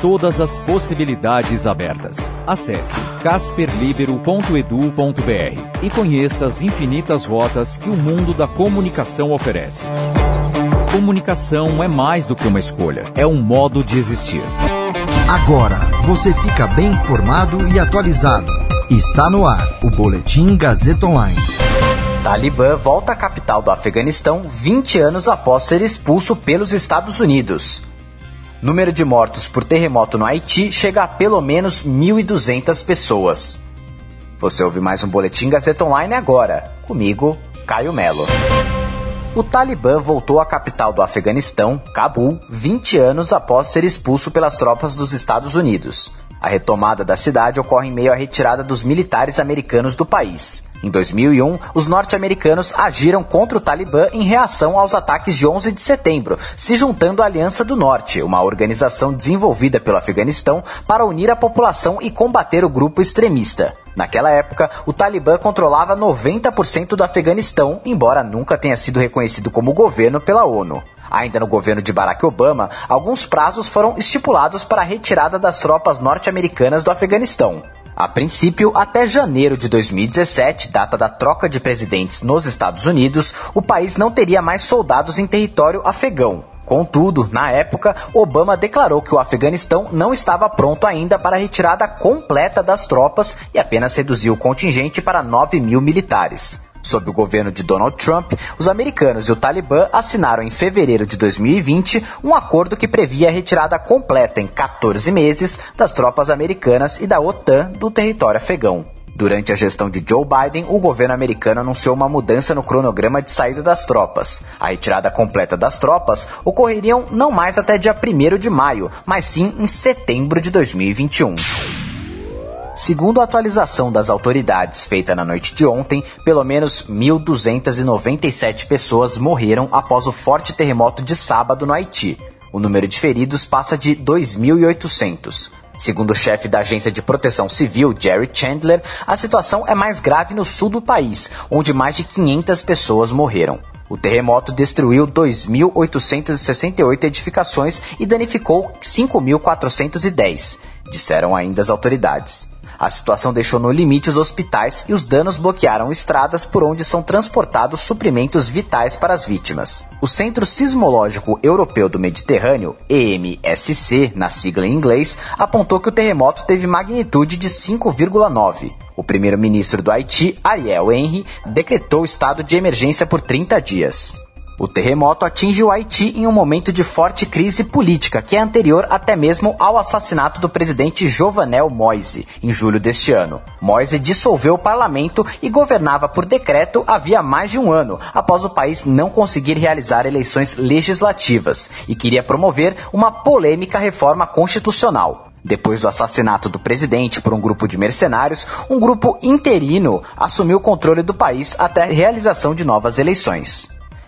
Todas as possibilidades abertas. Acesse casperlibero.edu.br e conheça as infinitas rotas que o mundo da comunicação oferece. Comunicação é mais do que uma escolha, é um modo de existir. Agora você fica bem informado e atualizado. Está no ar o Boletim Gazeta Online. Talibã volta à capital do Afeganistão 20 anos após ser expulso pelos Estados Unidos. Número de mortos por terremoto no Haiti chega a pelo menos 1.200 pessoas. Você ouve mais um Boletim Gazeta Online agora. Comigo, Caio Melo. O Talibã voltou à capital do Afeganistão, Cabul, 20 anos após ser expulso pelas tropas dos Estados Unidos. A retomada da cidade ocorre em meio à retirada dos militares americanos do país. Em 2001, os norte-americanos agiram contra o Talibã em reação aos ataques de 11 de setembro, se juntando à Aliança do Norte, uma organização desenvolvida pelo Afeganistão para unir a população e combater o grupo extremista. Naquela época, o Talibã controlava 90% do Afeganistão, embora nunca tenha sido reconhecido como governo pela ONU. Ainda no governo de Barack Obama, alguns prazos foram estipulados para a retirada das tropas norte-americanas do Afeganistão. A princípio, até janeiro de 2017, data da troca de presidentes nos Estados Unidos, o país não teria mais soldados em território afegão. Contudo, na época, Obama declarou que o Afeganistão não estava pronto ainda para a retirada completa das tropas e apenas reduziu o contingente para 9 mil militares. Sob o governo de Donald Trump, os americanos e o Talibã assinaram em fevereiro de 2020 um acordo que previa a retirada completa em 14 meses das tropas americanas e da OTAN do território afegão. Durante a gestão de Joe Biden, o governo americano anunciou uma mudança no cronograma de saída das tropas. A retirada completa das tropas ocorreriam não mais até dia 1 de maio, mas sim em setembro de 2021. Segundo a atualização das autoridades feita na noite de ontem, pelo menos 1.297 pessoas morreram após o forte terremoto de sábado no Haiti. O número de feridos passa de 2.800. Segundo o chefe da Agência de Proteção Civil, Jerry Chandler, a situação é mais grave no sul do país, onde mais de 500 pessoas morreram. O terremoto destruiu 2.868 edificações e danificou 5.410, disseram ainda as autoridades. A situação deixou no limite os hospitais e os danos bloquearam estradas por onde são transportados suprimentos vitais para as vítimas. O Centro Sismológico Europeu do Mediterrâneo, EMSC, na sigla em inglês, apontou que o terremoto teve magnitude de 5,9. O primeiro-ministro do Haiti, Ariel Henry, decretou estado de emergência por 30 dias. O terremoto atinge o Haiti em um momento de forte crise política, que é anterior até mesmo ao assassinato do presidente Jovenel Moise, em julho deste ano. Moise dissolveu o parlamento e governava por decreto havia mais de um ano, após o país não conseguir realizar eleições legislativas, e queria promover uma polêmica reforma constitucional. Depois do assassinato do presidente por um grupo de mercenários, um grupo interino assumiu o controle do país até a realização de novas eleições.